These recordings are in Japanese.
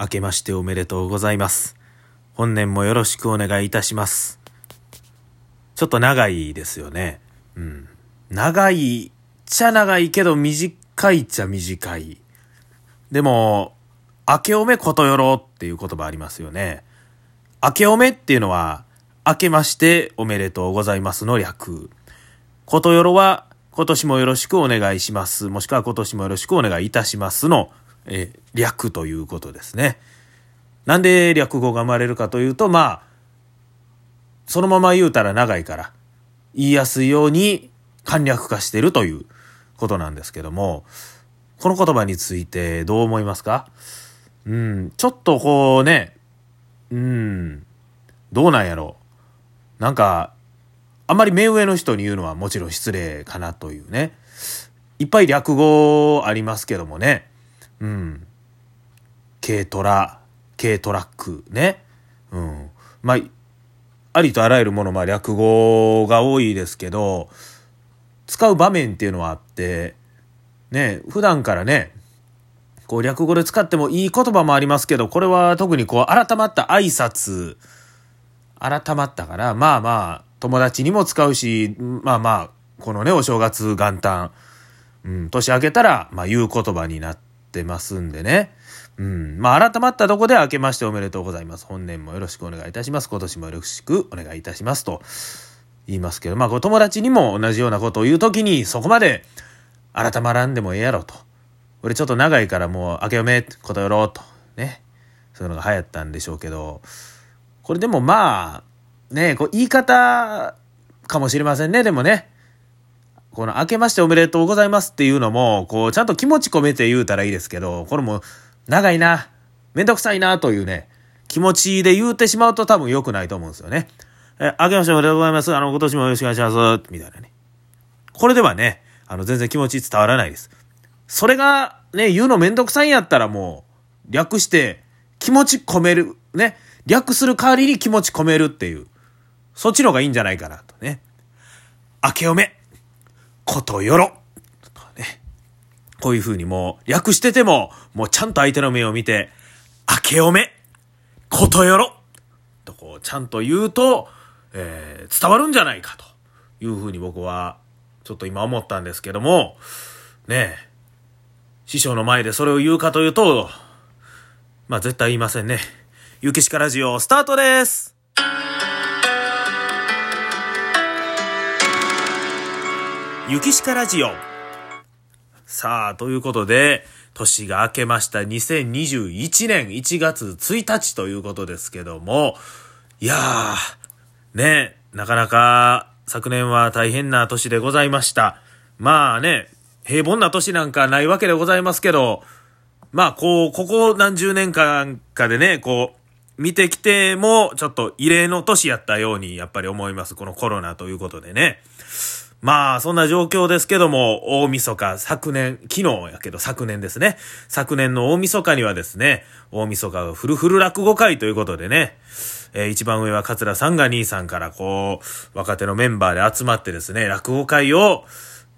明けましておめでとうございます。本年もよろしくお願いいたします。ちょっと長いですよね。うん。長いっちゃ長いけど短いっちゃ短い。でも、明けおめことよろっていう言葉ありますよね。明けおめっていうのは、明けましておめでとうございますの略。ことよろは、今年もよろしくお願いします。もしくは今年もよろしくお願いいたしますの、えー略ということですね。なんで略語が生まれるかというと、まあ、そのまま言うたら長いから、言いやすいように簡略化してるということなんですけども、この言葉についてどう思いますか？うん、ちょっとこうね、うん、どうなんやろう。なんか、あんまり目上の人に言うのはもちろん失礼かなというね。いっぱい略語ありますけどもね。うん。軽トラ、軽トラックね。うん。まあ、ありとあらゆるもの、まあ略語が多いですけど、使う場面っていうのはあって、ね、普段からね、こう略語で使ってもいい言葉もありますけど、これは特にこう改まった挨拶、改まったから、まあまあ、友達にも使うし、まあまあ、このね、お正月元旦、うん、年明けたら、まあ言う言葉になってますんでね。うん、まあ改まったとこで明けましておめでとうございます。本年もよろしくお願いいたします。今年もよろしくお願いいたします。と言いますけど、まあこう友達にも同じようなことを言うときに、そこまで改まらんでもええやろと。俺ちょっと長いからもう明けおめ、ことよろうと。ね。そういうのが流行ったんでしょうけど、これでもまあ、ね、こう言い方かもしれませんね、でもね。この明けましておめでとうございますっていうのも、こうちゃんと気持ち込めて言うたらいいですけど、これも長いな、めんどくさいなというね、気持ちで言うてしまうと多分良くないと思うんですよね。え、明けましておめでとうございます。あの、今年もよろしくお願いします。みたいなね。これではね、あの、全然気持ち伝わらないです。それがね、言うのめんどくさいんやったらもう、略して気持ち込める。ね。略する代わりに気持ち込めるっていう。そっちの方がいいんじゃないかなとね。明けおめ、ことよろ。とかね。こういう風にもう、略してても、もうちゃんと相手の目を見て、明けおめ、ことよろ。とこう、ちゃんと言うと、えー伝わるんじゃないかという風に僕は、ちょっと今思ったんですけども、ねえ、師匠の前でそれを言うかというと、まあ絶対言いませんね。ゆきしかラジオスタートですゆきしかラジオさあ、ということで、年が明けました2021年1月1日ということですけども、いやー、ね、なかなか昨年は大変な年でございました。まあね、平凡な年なんかないわけでございますけど、まあこう、ここ何十年間かでね、こう、見てきても、ちょっと異例の年やったように、やっぱり思います。このコロナということでね。まあ、そんな状況ですけども、大晦日、昨年、昨日やけど昨年ですね。昨年の大晦日にはですね、大晦日がフルフル落語会ということでね、えー一番上は桂さんが兄さんからこう、若手のメンバーで集まってですね、落語会を、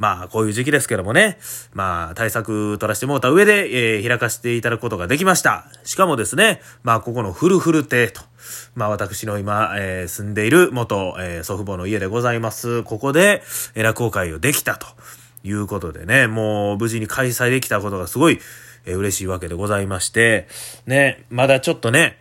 まあ、こういう時期ですけどもね、まあ、対策取らせてもらった上で、えー開かせていただくことができました。しかもですね、まあ、ここのフルフル亭と、まあ、私の今、えー住んでいる元、えー祖父母の家でございます。ここで、えー落語会をできたということでね、もう無事に開催できたことがすごい、えー嬉しいわけでございまして、ね、まだちょっとね、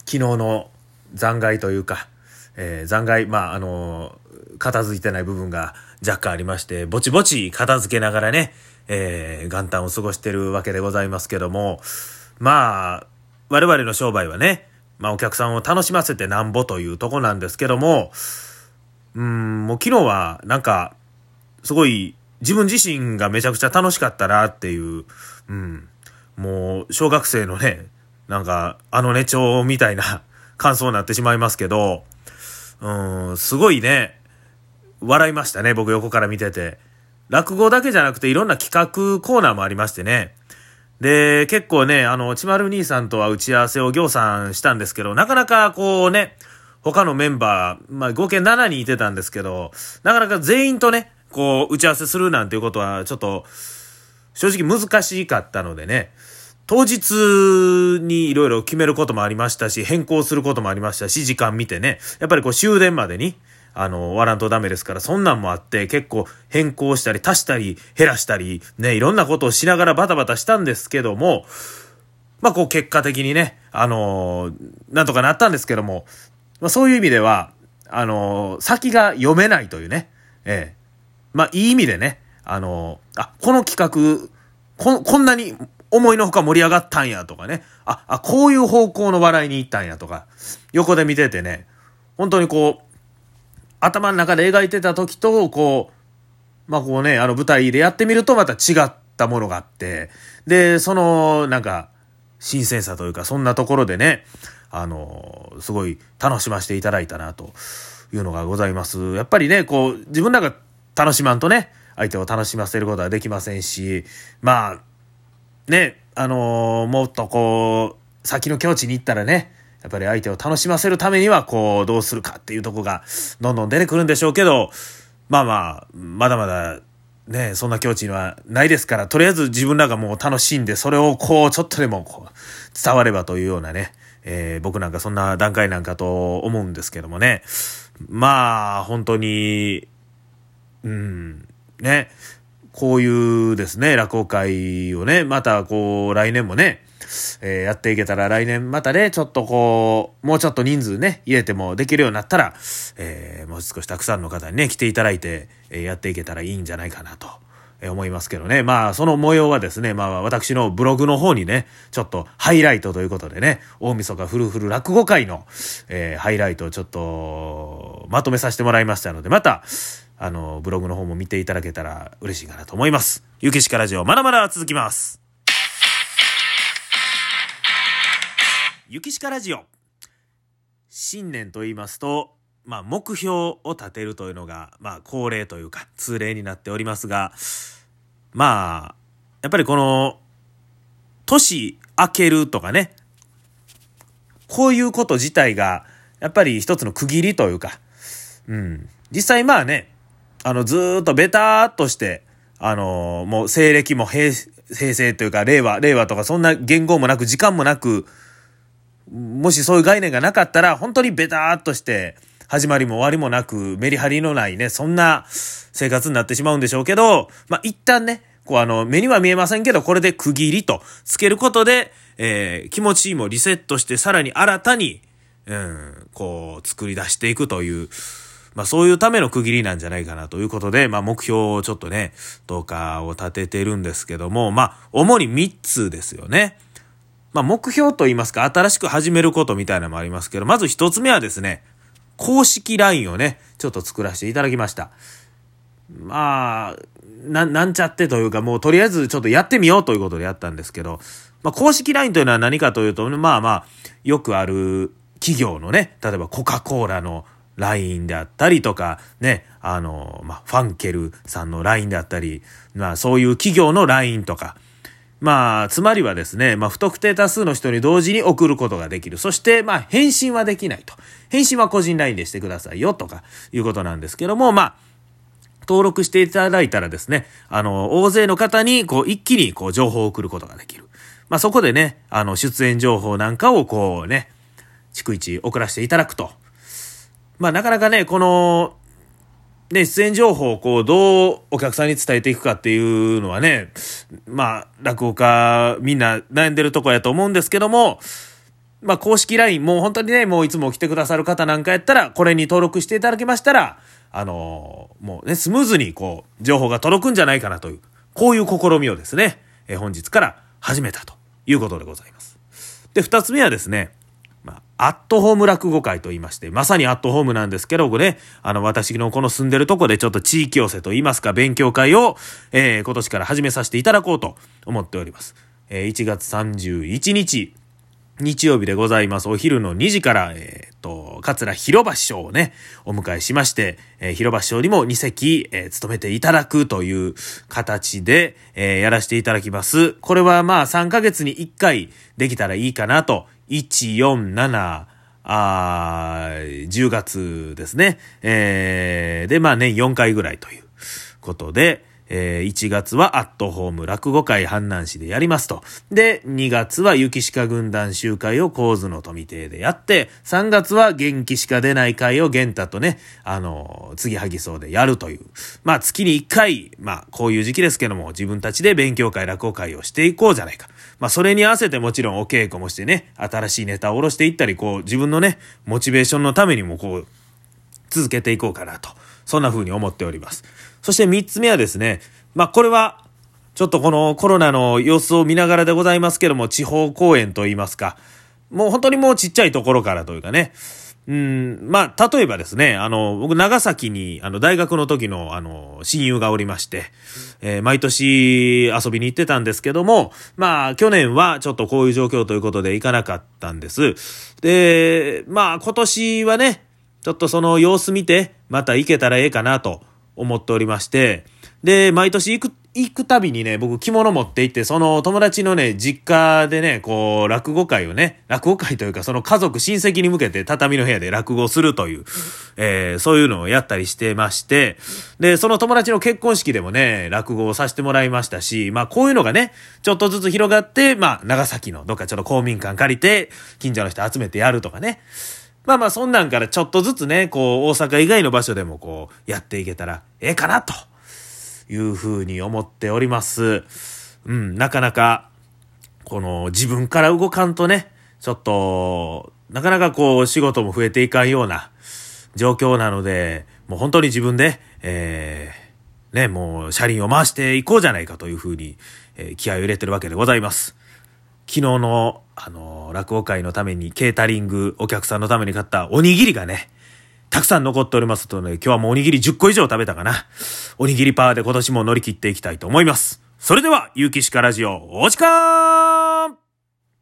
昨日の残骸というか、えー残骸、まあ、あのー片付いてない部分が若干ありまして、ぼちぼち片付けながらね、えー元旦を過ごしてるわけでございますけども、まあ、我々の商売はね、まあお客さんを楽しませてなんぼというとこなんですけども、うん、もう昨日はなんか、すごい自分自身がめちゃくちゃ楽しかったなっていう、うん、もう小学生のね、なんかあのね帳みたいな感想になってしまいますけど、うん、すごいね、笑いましたね、僕横から見てて。落語だけじゃなくていろんな企画コーナーもありましてね。で、結構ね、あの、ちまる兄さんとは打ち合わせを行さんしたんですけど、なかなかこうね、他のメンバー、まあ合計7人いてたんですけど、なかなか全員とね、こう打ち合わせするなんていうことはちょっと、正直難しかったのでね、当日にいろいろ決めることもありましたし、変更することもありましたし、時間見てね、やっぱりこう終電までに、あの、ワランとダメですから、そんなんもあって、結構変更したり、足したり、減らしたり、ね、いろんなことをしながらバタバタしたんですけども、まあ、こう結果的にね、あのなんとかなったんですけども、まあ、そういう意味では、あの先が読めないというね、ええ。まあ、いい意味でね、あのあ、この企画、こ、こんなに思いのほか盛り上がったんやとかね、あ、あ、こういう方向の笑いに行ったんやとか、横で見ててね、本当にこう、頭の中で描いてた時と、こう、まあこうね、あの舞台でやってみるとまた違ったものがあって、で、その、なんか、新鮮さというか、そんなところでね、あの、すごい楽しませていただいたな、というのがございます。やっぱりね、こう、自分らが楽しまんとね、相手を楽しませることはできませんし、まあ、ね、あのもっとこう、先の境地に行ったらね、やっぱり相手を楽しませるためには、こう、どうするかっていうとこが、どんどん出てくるんでしょうけど、まあまあ、まだまだ、ね、そんな境地にはないですから、とりあえず自分らがもう楽しんで、それをこう、ちょっとでもこう、伝わればというようなね、えー、僕なんかそんな段階なんかと思うんですけどもね。まあ、本当に、うん、ね、こういうですね、落語会をね、またこう、来年もね、えー、やっていけたら来年またね、ちょっとこう、もうちょっと人数ね、入れてもできるようになったら、えー、もう少したくさんの方にね、来ていただいて、えー、やっていけたらいいんじゃないかなと。思いますけどね。まあ、その模様はですね、まあ、私のブログの方にね、ちょっとハイライトということでね、大晦日フルフル落語会の、え、ハイライトをちょっと、まとめさせてもらいましたので、また、あの、ブログの方も見ていただけたら嬉しいかなと思います。ゆきしかラジオ、まだまだ続きます。ゆきしかラジオ。新年と言いますと、まあ、目標を立てるというのが、まあ、恒例というか、通例になっておりますが、まあ、やっぱりこの、年明けるとかね、こういうこと自体が、やっぱり一つの区切りというか、うん。実際まあね、あの、ずっとベターっとして、あのもう西暦も平平成というか、令和、令和とかそんな言語もなく、時間もなく、もしそういう概念がなかったら、本当にベターっとして、始まりも終わりもなく、メリハリのないね、そんな生活になってしまうんでしょうけど、まあ、一旦ね、こうあの、目には見えませんけど、これで区切りとつけることで、えー、気持ちもリセットして、さらに新たに、うん、こう、作り出していくという、まあそういうための区切りなんじゃないかなということで、まあ目標をちょっとね、どうかを立ててるんですけども、まあ主に3つですよね。まあ、目標と言いますか、新しく始めることみたいなのもありますけど、まず一つ目はですね、公式 LINE をね、ちょっと作らせていただきました。まあ、な、なんちゃってというか、もうとりあえずちょっとやってみようということでやったんですけど、まあ、公式 LINE というのは何かというと、まあまあ、よくある企業のね、例えばコカ・コーラの LINE であったりとか、ね、あの、まあ、ファンケルさんの LINE であったり、まあ、そういう企業の LINE とか、まあ、つまりはですね、まあ、不特定多数の人に同時に送ることができる。そして、まあ、返信はできないと。返信は個人 LINE でしてくださいよ、とか、いうことなんですけども、まあ、登録していただいたらですね、あの、大勢の方に、こう、一気に、こう、情報を送ることができる。まあ、そこでね、あの、出演情報なんかを、こうね、逐一送らせていただくと。まあ、なかなかね、この、ね、出演情報をこう、どうお客さんに伝えていくかっていうのはね、まあ、落語家みんな悩んでるとこやと思うんですけども、まあ、公式 LINE、もう本当にね、もういつも来てくださる方なんかやったら、これに登録していただけましたら、あのー、もうね、スムーズにこう、情報が届くんじゃないかなという、こういう試みをですね、え本日から始めたということでございます。で、二つ目はですね、まあ、アットホーム落語会と言いまして、まさにアットホームなんですけど、ね、あの、私のこの住んでるとこでちょっと地域寄せと言いますか、勉強会を、えー、今年から始めさせていただこうと思っております。えー、1月31日、日曜日でございます。お昼の2時から、えー、っと、桂広場師匠をね、お迎えしまして、えー、広場師匠にも2席、えー、務めていただくという形で、えー、やらせていただきます。これはまあ3ヶ月に1回できたらいいかなと1、4、7、あ10月ですね。えー、で、まあ年4回ぐらいということで、えー、1月はアットホーム落語会阪南市でやりますと。で、2月は雪鹿軍団集会を構図の富邸でやって、3月は元気しか出ない会を玄太とね、あの、次はぎそうでやるという。まあ月に1回、まあこういう時期ですけども、自分たちで勉強会、落語会をしていこうじゃないか。まあそれに合わせてもちろんお稽古もしてね、新しいネタを下ろしていったり、こう自分のね、モチベーションのためにもこう、続けていこうかなと。そんな風に思っております。そして3つ目はですね、まあこれは、ちょっとこのコロナの様子を見ながらでございますけども、地方公演といいますか、もう本当にもうちっちゃいところからというかね、うん、まあ、例えばですね、あの、僕、長崎に、あの、大学の時の、あの、親友がおりまして、えー、毎年遊びに行ってたんですけども、まあ、去年はちょっとこういう状況ということで行かなかったんです。で、まあ、今年はね、ちょっとその様子見て、また行けたらええかなと思っておりまして、で、毎年行く、行くたびにね、僕着物持って行って、その友達のね、実家でね、こう、落語会をね、落語会というか、その家族、親戚に向けて畳の部屋で落語するという、えー、そういうのをやったりしてまして、で、その友達の結婚式でもね、落語をさせてもらいましたし、まあこういうのがね、ちょっとずつ広がって、まあ長崎のどっかちょっと公民館借りて、近所の人集めてやるとかね、まあまあそんなんからちょっとずつね、こう、大阪以外の場所でもこう、やっていけたらええかなと。いうふうに思っております。うん、なかなか、この自分から動かんとね、ちょっと、なかなかこう仕事も増えていかんような状況なので、もう本当に自分で、えー、ね、もう車輪を回していこうじゃないかというふうに、えー、気合を入れてるわけでございます。昨日の、あのー、落語会のためにケータリングお客さんのために買ったおにぎりがね、たくさん残っておりますとね、今日はもうおにぎり10個以上食べたかな。おにぎりパワーで今年も乗り切っていきたいと思います。それでは、ゆうきしかラジオ、お時間